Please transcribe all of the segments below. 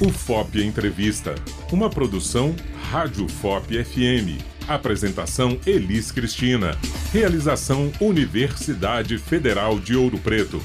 O FOP Entrevista, uma produção Rádio FOP FM. Apresentação Elis Cristina. Realização Universidade Federal de Ouro Preto.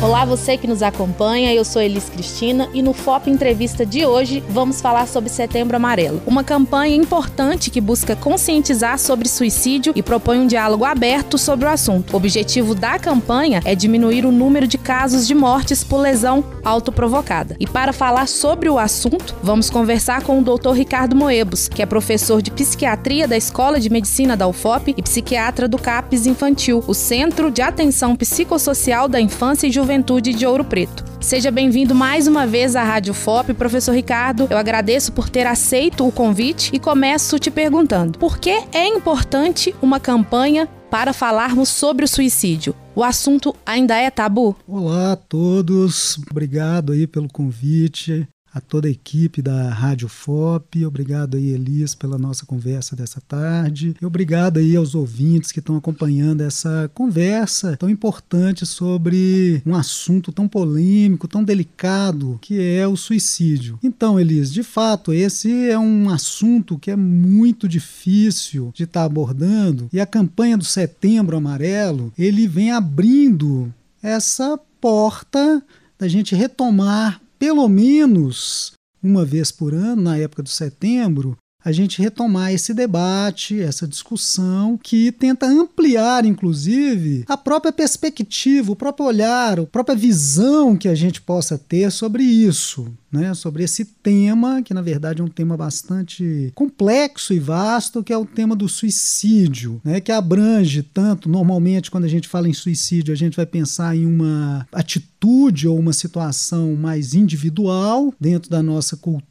Olá, você que nos acompanha, eu sou Elis Cristina e no FOP Entrevista de hoje vamos falar sobre Setembro Amarelo, uma campanha importante que busca conscientizar sobre suicídio e propõe um diálogo aberto sobre o assunto. O objetivo da campanha é diminuir o número de casos de mortes por lesão autoprovocada. E para falar sobre o assunto, vamos conversar com o Dr. Ricardo Moebos, que é professor de psiquiatria da Escola de Medicina da UFOP e psiquiatra do CAPES Infantil, o Centro de Atenção Psicossocial da Infância e Juventude Juventude de Ouro Preto. Seja bem-vindo mais uma vez à Rádio FOP, professor Ricardo. Eu agradeço por ter aceito o convite e começo te perguntando: por que é importante uma campanha para falarmos sobre o suicídio? O assunto ainda é tabu? Olá a todos, obrigado aí pelo convite a toda a equipe da Rádio FOP. Obrigado aí, Elis, pela nossa conversa dessa tarde. E obrigado aí aos ouvintes que estão acompanhando essa conversa tão importante sobre um assunto tão polêmico, tão delicado, que é o suicídio. Então, Elis, de fato, esse é um assunto que é muito difícil de estar tá abordando e a campanha do Setembro Amarelo, ele vem abrindo essa porta da gente retomar pelo menos uma vez por ano, na época do setembro, a gente retomar esse debate, essa discussão que tenta ampliar, inclusive, a própria perspectiva, o próprio olhar, a própria visão que a gente possa ter sobre isso né, sobre esse tema, que na verdade é um tema bastante complexo e vasto, que é o tema do suicídio, né, que abrange tanto, normalmente, quando a gente fala em suicídio, a gente vai pensar em uma atitude ou uma situação mais individual dentro da nossa cultura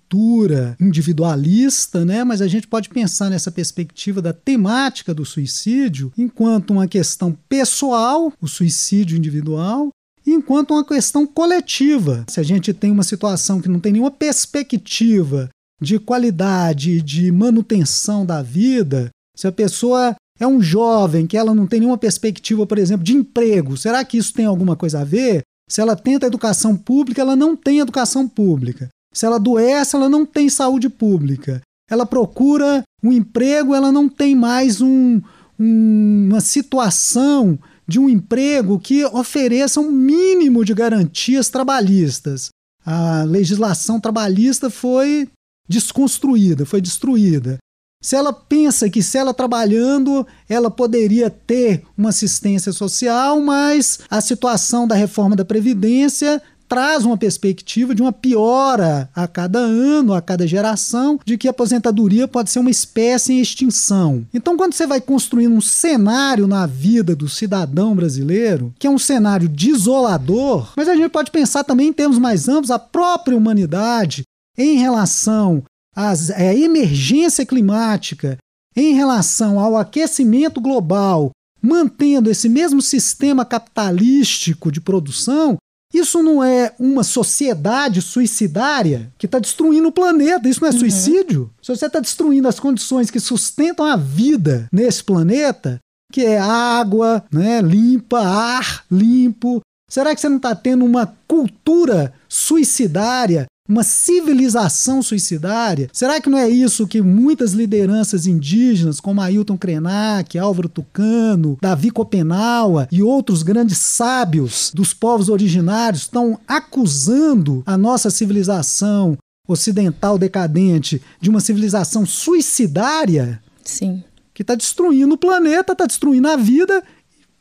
individualista, né? Mas a gente pode pensar nessa perspectiva da temática do suicídio enquanto uma questão pessoal, o suicídio individual, enquanto uma questão coletiva. Se a gente tem uma situação que não tem nenhuma perspectiva de qualidade, de manutenção da vida, se a pessoa é um jovem que ela não tem nenhuma perspectiva, por exemplo, de emprego, será que isso tem alguma coisa a ver? Se ela tenta educação pública, ela não tem educação pública. Se ela adoece, ela não tem saúde pública. Ela procura um emprego, ela não tem mais um, um, uma situação de um emprego que ofereça um mínimo de garantias trabalhistas. A legislação trabalhista foi desconstruída, foi destruída. Se ela pensa que se ela trabalhando, ela poderia ter uma assistência social, mas a situação da reforma da Previdência traz uma perspectiva de uma piora a cada ano, a cada geração, de que a aposentadoria pode ser uma espécie em extinção. Então, quando você vai construindo um cenário na vida do cidadão brasileiro, que é um cenário desolador, mas a gente pode pensar também em termos mais amplos, a própria humanidade em relação à emergência climática, em relação ao aquecimento global, mantendo esse mesmo sistema capitalístico de produção, isso não é uma sociedade suicidária que está destruindo o planeta. Isso não é uhum. suicídio? Se você está destruindo as condições que sustentam a vida nesse planeta, que é água né, limpa, ar limpo, será que você não está tendo uma cultura suicidária uma civilização suicidária? Será que não é isso que muitas lideranças indígenas, como Ailton Krenak, Álvaro Tucano, Davi Copenaua e outros grandes sábios dos povos originários estão acusando a nossa civilização ocidental decadente de uma civilização suicidária? Sim. Que está destruindo o planeta, está destruindo a vida.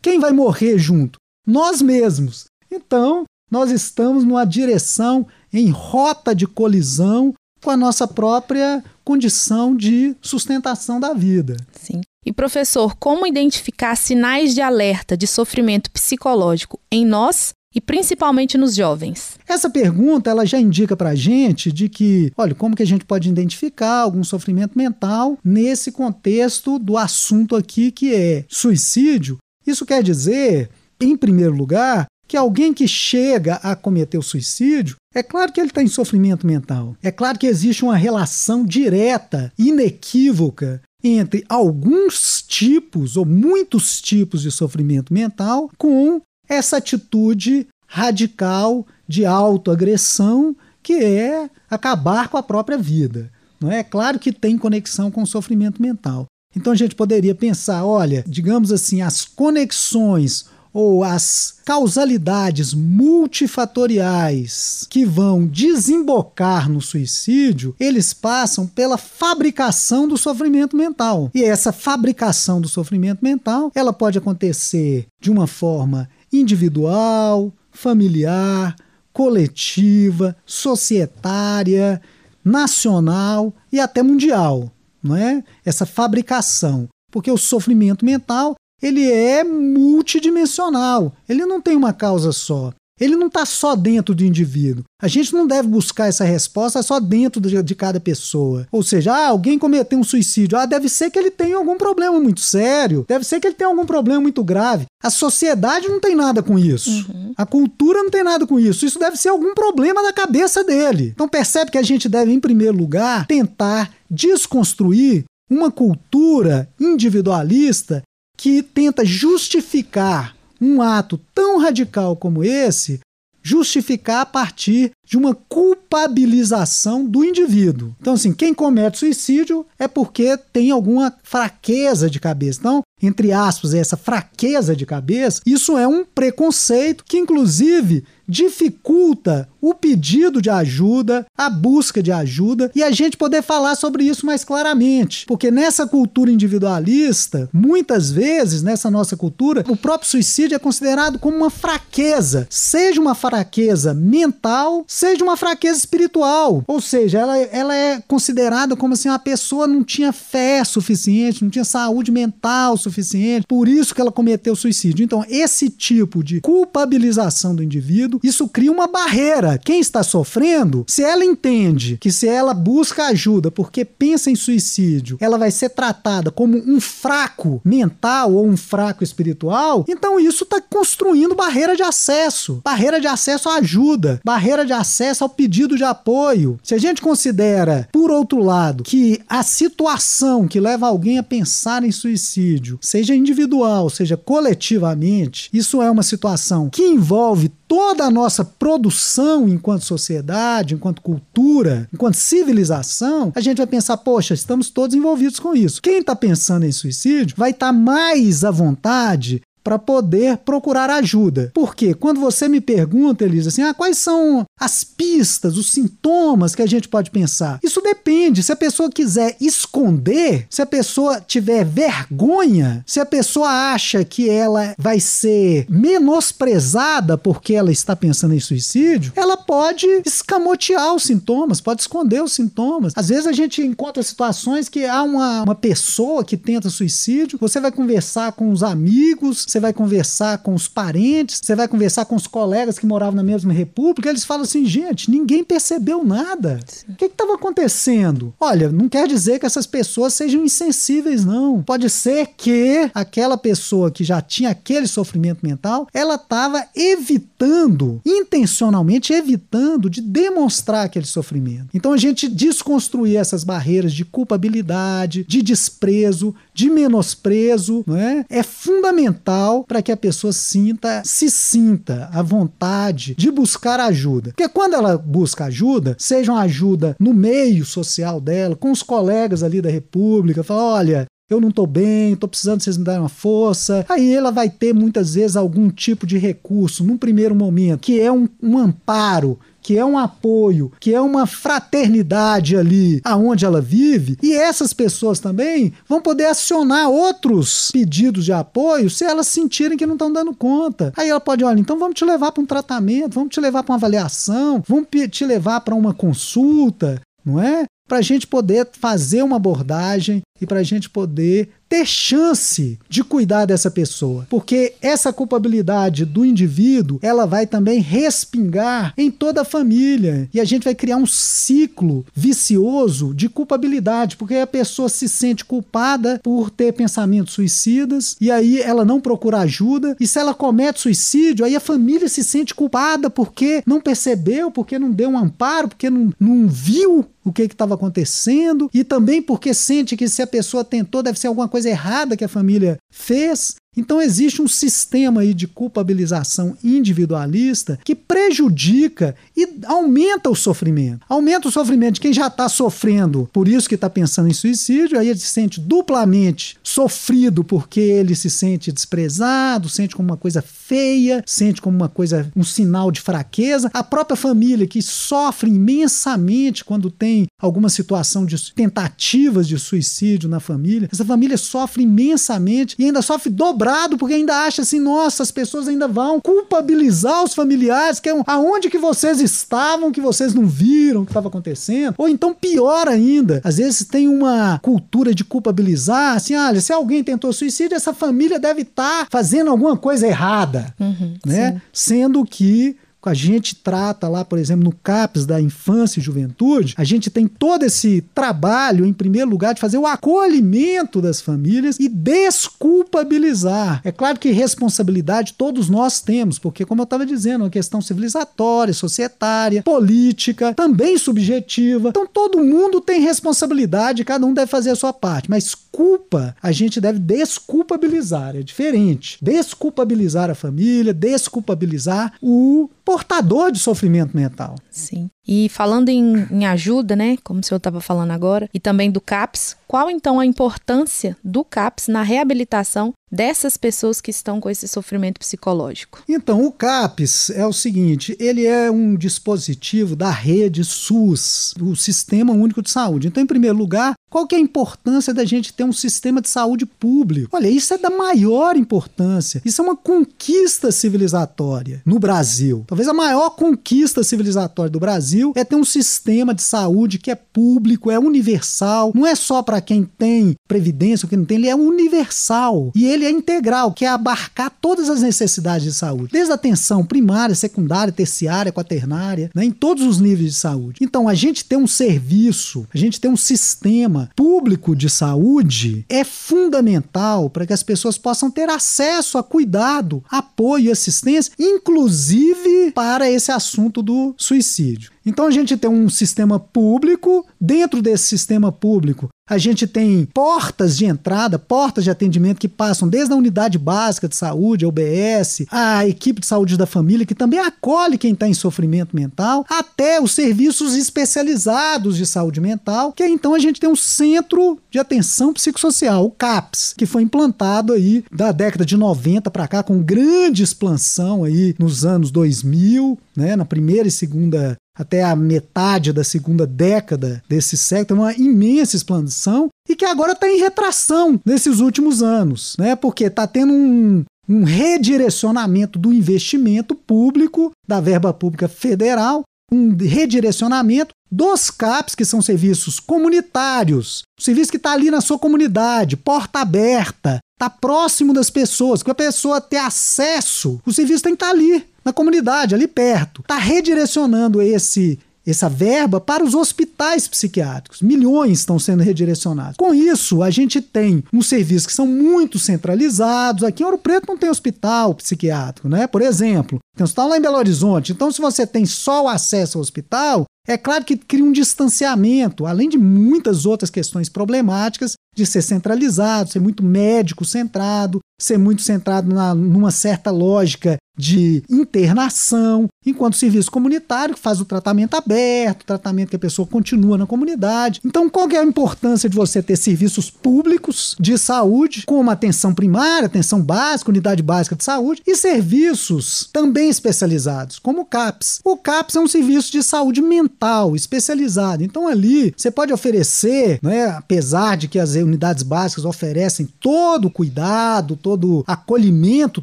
Quem vai morrer junto? Nós mesmos. Então, nós estamos numa direção em rota de colisão com a nossa própria condição de sustentação da vida. Sim. E professor, como identificar sinais de alerta de sofrimento psicológico em nós e principalmente nos jovens? Essa pergunta ela já indica para a gente de que, olha, como que a gente pode identificar algum sofrimento mental nesse contexto do assunto aqui que é suicídio. Isso quer dizer, em primeiro lugar, que alguém que chega a cometer o suicídio, é claro que ele está em sofrimento mental. É claro que existe uma relação direta, inequívoca, entre alguns tipos ou muitos tipos de sofrimento mental com essa atitude radical de autoagressão, que é acabar com a própria vida. Não é? é claro que tem conexão com o sofrimento mental. Então a gente poderia pensar, olha, digamos assim, as conexões ou as causalidades multifatoriais que vão desembocar no suicídio, eles passam pela fabricação do sofrimento mental. E essa fabricação do sofrimento mental, ela pode acontecer de uma forma individual, familiar, coletiva, societária, nacional e até mundial, não é? Essa fabricação, porque o sofrimento mental ele é multidimensional, ele não tem uma causa só. Ele não está só dentro do indivíduo. A gente não deve buscar essa resposta só dentro de, cada pessoa. Ou seja, ah, alguém cometeu um suicídio. Ah, deve ser que ele tem algum problema muito sério. Deve ser que ele tem algum problema muito grave. A sociedade não tem nada com isso. Uhum. A cultura não tem nada com isso. Isso deve ser algum problema da cabeça dele. Então percebe que a gente deve, em primeiro lugar, tentar desconstruir uma cultura individualista que tenta justificar um ato tão radical como esse justificar a partir de uma culpabilização do indivíduo. Então, assim, quem comete suicídio é porque tem alguma fraqueza de cabeça. Então, entre aspas, essa fraqueza de cabeça, isso é um preconceito que, inclusive, dificulta o pedido de ajuda, a busca de ajuda e a gente poder falar sobre isso mais claramente. Porque nessa cultura individualista, muitas vezes, nessa nossa cultura, o próprio suicídio é considerado como uma fraqueza, seja uma fraqueza mental, seja uma fraqueza espiritual. Ou seja, ela, ela é considerada como se assim, a pessoa não tinha fé suficiente, não tinha saúde mental suficiente, por isso que ela cometeu suicídio. Então, esse tipo de culpabilização do indivíduo, isso cria uma barreira. Quem está sofrendo, se ela entende que se ela busca ajuda porque pensa em suicídio, ela vai ser tratada como um fraco mental ou um fraco espiritual, então isso está construindo barreira de acesso, barreira de acesso à ajuda, barreira de acesso ao pedido de apoio. Se a gente considera, por outro lado, que a situação que leva alguém a pensar em suicídio, seja individual, seja coletivamente, isso é uma situação que envolve toda a nossa produção enquanto sociedade, enquanto cultura, enquanto civilização, a gente vai pensar, poxa, estamos todos envolvidos com isso. Quem está pensando em suicídio vai estar tá mais à vontade para poder procurar ajuda. Porque quando você me pergunta, Elisa, assim, ah, quais são as pistas, os sintomas que a gente pode pensar? Isso depende. Se a pessoa quiser esconder, se a pessoa tiver vergonha, se a pessoa acha que ela vai ser menosprezada porque ela está pensando em suicídio, ela pode escamotear os sintomas, pode esconder os sintomas. Às vezes a gente encontra situações que há uma, uma pessoa que tenta suicídio, você vai conversar com os amigos, você vai conversar com os parentes, você vai conversar com os colegas que moravam na mesma república, eles falam assim, gente, ninguém percebeu nada. O que estava acontecendo? Olha, não quer dizer que essas pessoas sejam insensíveis, não. Pode ser que aquela pessoa que já tinha aquele sofrimento mental, ela estava evitando, intencionalmente evitando de demonstrar aquele sofrimento. Então a gente desconstruir essas barreiras de culpabilidade, de desprezo, de menosprezo, não é? É fundamental para que a pessoa sinta, se sinta a vontade de buscar ajuda. Porque quando ela busca ajuda, seja uma ajuda no meio social dela, com os colegas ali da República, fala: olha, eu não estou bem, estou precisando vocês me darem uma força. Aí ela vai ter muitas vezes algum tipo de recurso, num primeiro momento, que é um, um amparo que é um apoio, que é uma fraternidade ali aonde ela vive, e essas pessoas também vão poder acionar outros pedidos de apoio se elas sentirem que não estão dando conta. Aí ela pode, olha, então vamos te levar para um tratamento, vamos te levar para uma avaliação, vamos te levar para uma consulta, não é? Para a gente poder fazer uma abordagem e para a gente poder ter chance de cuidar dessa pessoa, porque essa culpabilidade do indivíduo, ela vai também respingar em toda a família. E a gente vai criar um ciclo vicioso de culpabilidade, porque a pessoa se sente culpada por ter pensamentos suicidas e aí ela não procura ajuda e se ela comete suicídio, aí a família se sente culpada porque não percebeu, porque não deu um amparo, porque não, não viu o que estava acontecendo e também porque sente que se a pessoa tentou, deve ser alguma coisa errada que a família fez. Então existe um sistema aí de culpabilização individualista que prejudica e aumenta o sofrimento. Aumenta o sofrimento de quem já está sofrendo, por isso que está pensando em suicídio, aí ele se sente duplamente sofrido porque ele se sente desprezado, sente como uma coisa feia, sente como uma coisa, um sinal de fraqueza. A própria família que sofre imensamente quando tem alguma situação de tentativas de suicídio na família, essa família sofre imensamente e ainda sofre dobrado porque ainda acha assim, nossa, as pessoas ainda vão culpabilizar os familiares, que é um, aonde que vocês estavam que vocês não viram o que estava acontecendo? Ou então pior ainda, às vezes tem uma cultura de culpabilizar, assim, olha, se alguém tentou suicídio, essa família deve estar tá fazendo alguma coisa errada, uhum, né? Sim. Sendo que a gente trata lá, por exemplo, no CAPES da infância e juventude, a gente tem todo esse trabalho, em primeiro lugar, de fazer o acolhimento das famílias e desculpabilizar. É claro que responsabilidade todos nós temos, porque, como eu estava dizendo, é uma questão civilizatória, societária, política, também subjetiva. Então, todo mundo tem responsabilidade, cada um deve fazer a sua parte, mas culpa a gente deve desculpabilizar, é diferente. Desculpabilizar a família, desculpabilizar o portador de sofrimento mental. Sim. E falando em, em ajuda, né, como o senhor estava falando agora, e também do CAPS, qual então a importância do CAPS na reabilitação dessas pessoas que estão com esse sofrimento psicológico? Então, o CAPS é o seguinte, ele é um dispositivo da rede SUS, o Sistema Único de Saúde. Então, em primeiro lugar, qual que é a importância da gente ter um sistema de saúde público? Olha, isso é da maior importância. Isso é uma conquista civilizatória no Brasil. Talvez a maior conquista civilizatória do Brasil é ter um sistema de saúde que é público, é universal, não é só para quem tem previdência ou quem não tem, ele é universal e ele é integral, que é abarcar todas as necessidades de saúde, desde a atenção primária, secundária, terciária, quaternária, né, em todos os níveis de saúde. Então, a gente ter um serviço, a gente ter um sistema público de saúde é fundamental para que as pessoas possam ter acesso a cuidado, apoio e assistência, inclusive para esse assunto do suicídio. Então a gente tem um sistema público, dentro desse sistema público, a gente tem portas de entrada, portas de atendimento que passam desde a unidade básica de saúde, a UBS, a equipe de saúde da família, que também acolhe quem está em sofrimento mental, até os serviços especializados de saúde mental, que então a gente tem um centro de atenção psicossocial, o CAPS, que foi implantado aí da década de 90 para cá, com grande expansão aí nos anos 2000, né, na primeira e segunda até a metade da segunda década desse século, uma imensa expansão e que agora está em retração nesses últimos anos, né? Porque está tendo um, um redirecionamento do investimento público, da verba pública federal, um redirecionamento dos CAPs, que são serviços comunitários, o serviço que está ali na sua comunidade, porta aberta, está próximo das pessoas, que a pessoa ter acesso, o serviço tem que estar tá ali na comunidade, ali perto. Está redirecionando esse essa verba para os hospitais psiquiátricos. Milhões estão sendo redirecionados. Com isso, a gente tem uns serviços que são muito centralizados. Aqui em Ouro Preto não tem hospital psiquiátrico, né? Por exemplo, tem um hospital lá em Belo Horizonte. Então, se você tem só o acesso ao hospital, é claro que cria um distanciamento, além de muitas outras questões problemáticas de ser centralizado, ser muito médico centrado, ser muito centrado na, numa certa lógica de internação, enquanto o serviço comunitário faz o tratamento aberto, tratamento que a pessoa continua na comunidade. Então, qual é a importância de você ter serviços públicos de saúde, como atenção primária, atenção básica, unidade básica de saúde, e serviços também especializados, como o CAPS. O CAPS é um serviço de saúde mental especializado. Então, ali você pode oferecer, né, apesar de que as unidades básicas oferecem todo o cuidado, todo acolhimento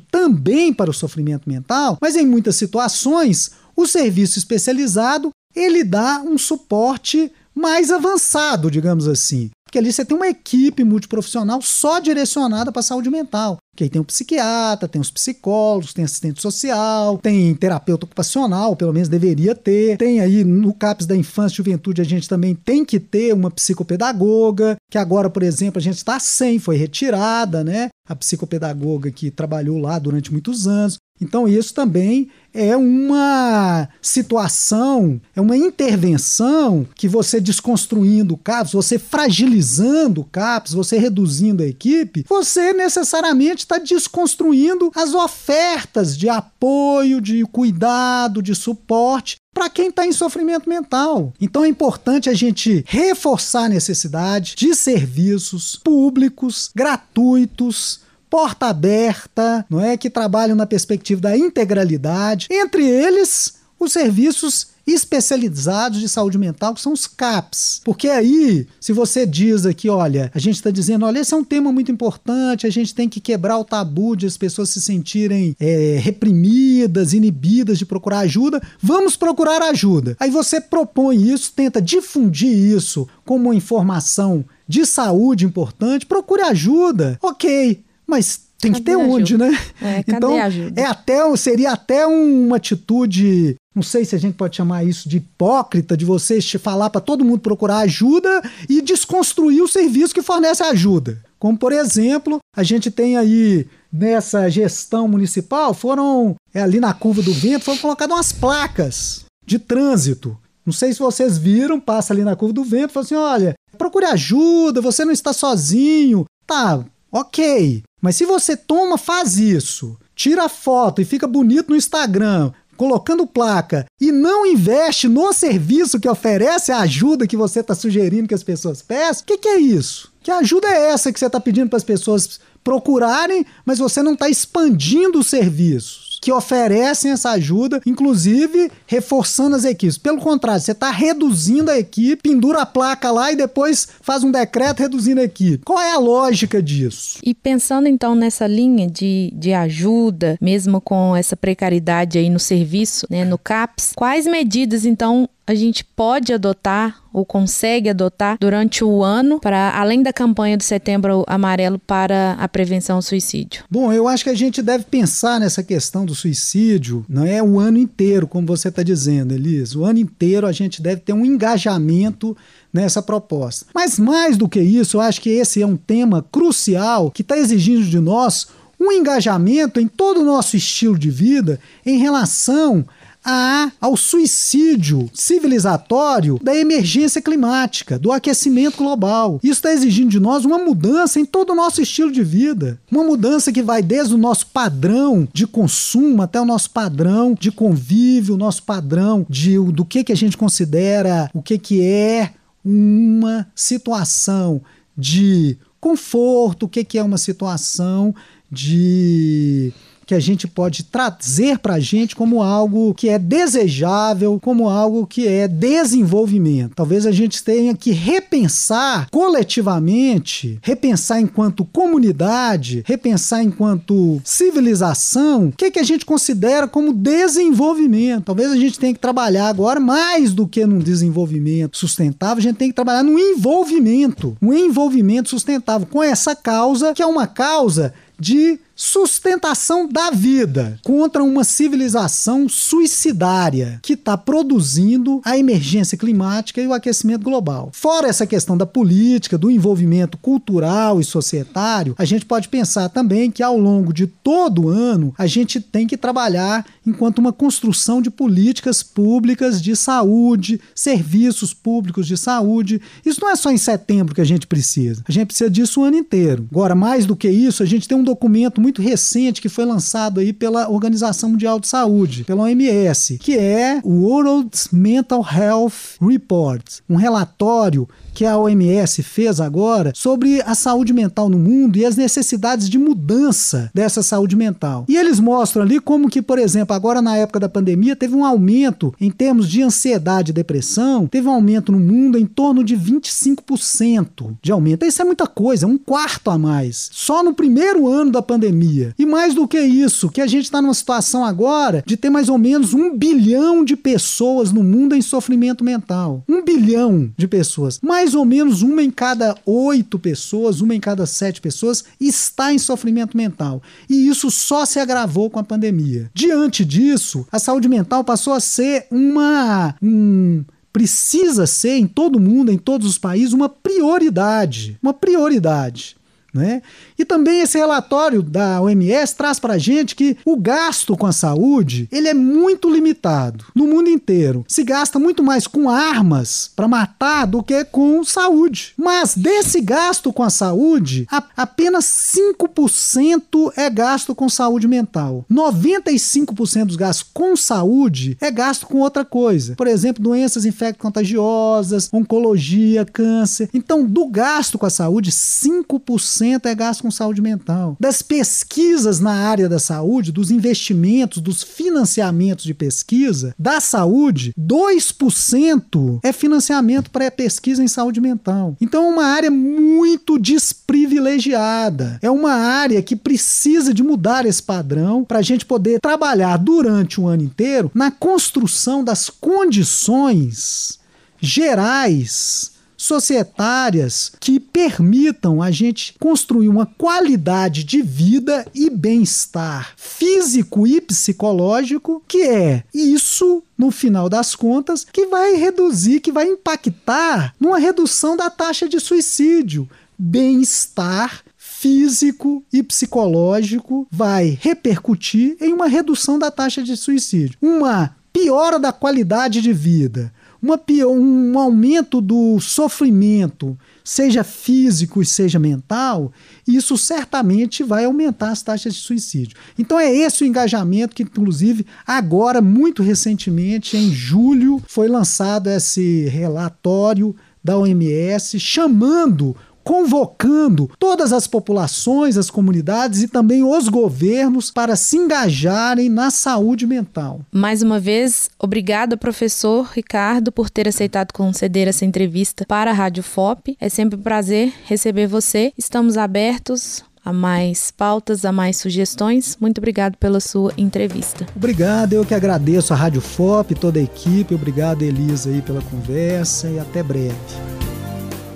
também para o sofrimento mental, mas em muitas situações o serviço especializado ele dá um suporte mais avançado, digamos assim. Porque ali você tem uma equipe multiprofissional só direcionada para a saúde mental. Que aí tem o psiquiatra, tem os psicólogos, tem assistente social, tem terapeuta ocupacional, pelo menos deveria ter. Tem aí no CAPS da Infância e Juventude a gente também tem que ter uma psicopedagoga, que agora, por exemplo, a gente está sem, foi retirada, né? A psicopedagoga que trabalhou lá durante muitos anos. Então, isso também é uma situação, é uma intervenção que você desconstruindo o CAPS, você fragilizando o CAPS, você reduzindo a equipe, você necessariamente está desconstruindo as ofertas de apoio, de cuidado, de suporte para quem está em sofrimento mental. Então é importante a gente reforçar a necessidade de serviços públicos, gratuitos, porta aberta, não é que trabalham na perspectiva da integralidade, entre eles os serviços especializados de saúde mental, que são os CAPs. Porque aí, se você diz aqui, olha, a gente está dizendo, olha, esse é um tema muito importante, a gente tem que quebrar o tabu de as pessoas se sentirem é, reprimidas, inibidas de procurar ajuda, vamos procurar ajuda. Aí você propõe isso, tenta difundir isso como uma informação de saúde importante, procure ajuda. Ok, mas tem cadê que ter onde, né? É, então, é até, seria até uma atitude, não sei se a gente pode chamar isso de hipócrita, de você falar para todo mundo procurar ajuda e desconstruir o serviço que fornece ajuda. Como, por exemplo, a gente tem aí nessa gestão municipal, foram é, ali na curva do vento, foram colocadas umas placas de trânsito. Não sei se vocês viram, passa ali na curva do vento, fala assim: olha, procure ajuda, você não está sozinho. Tá, ok. Mas se você toma, faz isso, tira foto e fica bonito no Instagram, colocando placa e não investe no serviço que oferece a ajuda que você está sugerindo que as pessoas peçam, o que, que é isso? Que ajuda é essa que você está pedindo para as pessoas procurarem, mas você não está expandindo os serviços? Que oferecem essa ajuda, inclusive reforçando as equipes. Pelo contrário, você está reduzindo a equipe, pendura a placa lá e depois faz um decreto reduzindo a equipe. Qual é a lógica disso? E pensando então nessa linha de, de ajuda, mesmo com essa precariedade aí no serviço, né, no CAPS, quais medidas então a gente pode adotar ou consegue adotar durante o ano para além da campanha do Setembro Amarelo para a prevenção ao suicídio? Bom, eu acho que a gente deve pensar nessa questão do suicídio, não é o ano inteiro, como você está dizendo, Elis. O ano inteiro a gente deve ter um engajamento nessa proposta. Mas mais do que isso, eu acho que esse é um tema crucial que está exigindo de nós um engajamento em todo o nosso estilo de vida em relação a, ao suicídio civilizatório da emergência climática, do aquecimento global. Isso está exigindo de nós uma mudança em todo o nosso estilo de vida. Uma mudança que vai desde o nosso padrão de consumo até o nosso padrão de convívio, o nosso padrão de, do que, que a gente considera, o que, que é uma situação de conforto, o que, que é uma situação de que a gente pode trazer para a gente como algo que é desejável, como algo que é desenvolvimento. Talvez a gente tenha que repensar coletivamente, repensar enquanto comunidade, repensar enquanto civilização, o que, que a gente considera como desenvolvimento. Talvez a gente tenha que trabalhar agora mais do que num desenvolvimento sustentável, a gente tem que trabalhar no envolvimento, um envolvimento sustentável com essa causa que é uma causa de sustentação da vida contra uma civilização suicidária que está produzindo a emergência climática e o aquecimento global. Fora essa questão da política, do envolvimento cultural e societário, a gente pode pensar também que ao longo de todo o ano a gente tem que trabalhar enquanto uma construção de políticas públicas de saúde, serviços públicos de saúde. Isso não é só em setembro que a gente precisa. A gente precisa disso o ano inteiro. Agora, mais do que isso, a gente tem um documento muito recente que foi lançado aí pela Organização Mundial de Saúde, pela OMS, que é o World Mental Health Report, um relatório que a OMS fez agora sobre a saúde mental no mundo e as necessidades de mudança dessa saúde mental. E eles mostram ali como que, por exemplo, agora na época da pandemia teve um aumento em termos de ansiedade e depressão, teve um aumento no mundo em torno de 25% de aumento. Isso é muita coisa, um quarto a mais. Só no primeiro ano da pandemia. E mais do que isso, que a gente está numa situação agora de ter mais ou menos um bilhão de pessoas no mundo em sofrimento mental. Um bilhão de pessoas. Mais mais ou menos uma em cada oito pessoas, uma em cada sete pessoas está em sofrimento mental. E isso só se agravou com a pandemia. Diante disso, a saúde mental passou a ser uma. Um, precisa ser em todo mundo, em todos os países, uma prioridade. Uma prioridade. Né? E também esse relatório da OMS traz para a gente que o gasto com a saúde ele é muito limitado no mundo inteiro. Se gasta muito mais com armas para matar do que com saúde. Mas desse gasto com a saúde, a, apenas 5% é gasto com saúde mental. 95% dos gastos com saúde é gasto com outra coisa. Por exemplo, doenças infecto-contagiosas, oncologia, câncer. Então, do gasto com a saúde, 5% é gasto com saúde mental. Das pesquisas na área da saúde, dos investimentos, dos financiamentos de pesquisa da saúde, 2% é financiamento para pesquisa em saúde mental. Então, é uma área muito desprivilegiada. É uma área que precisa de mudar esse padrão para a gente poder trabalhar durante o ano inteiro na construção das condições gerais societárias que permitam a gente construir uma qualidade de vida e bem-estar físico e psicológico, que é isso no final das contas, que vai reduzir, que vai impactar numa redução da taxa de suicídio. Bem-estar físico e psicológico vai repercutir em uma redução da taxa de suicídio, uma piora da qualidade de vida, uma, um aumento do sofrimento, seja físico e seja mental, isso certamente vai aumentar as taxas de suicídio. Então é esse o engajamento que, inclusive, agora, muito recentemente, em julho, foi lançado esse relatório da OMS chamando convocando todas as populações, as comunidades e também os governos para se engajarem na saúde mental. Mais uma vez, obrigada, professor Ricardo, por ter aceitado conceder essa entrevista para a Rádio FOP. É sempre um prazer receber você. Estamos abertos a mais pautas, a mais sugestões. Muito obrigado pela sua entrevista. Obrigado, eu que agradeço a Rádio FOP, toda a equipe. Obrigado, Elisa, aí pela conversa e até breve.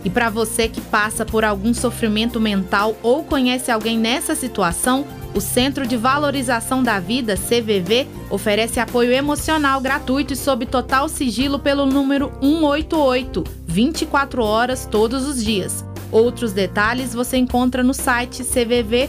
E para você que passa por algum sofrimento mental ou conhece alguém nessa situação, o Centro de Valorização da Vida, CVV, oferece apoio emocional gratuito e sob total sigilo pelo número 188, 24 horas todos os dias. Outros detalhes você encontra no site cvv.org.br.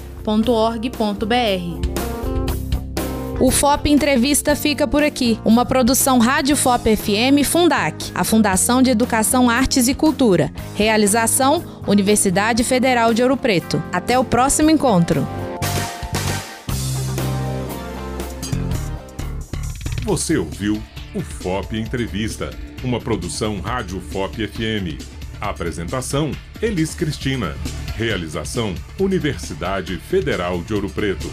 O FOP Entrevista fica por aqui. Uma produção Rádio FOP FM Fundac, a Fundação de Educação, Artes e Cultura. Realização Universidade Federal de Ouro Preto. Até o próximo encontro. Você ouviu o FOP Entrevista, uma produção Rádio FOP FM. Apresentação: Elis Cristina. Realização: Universidade Federal de Ouro Preto.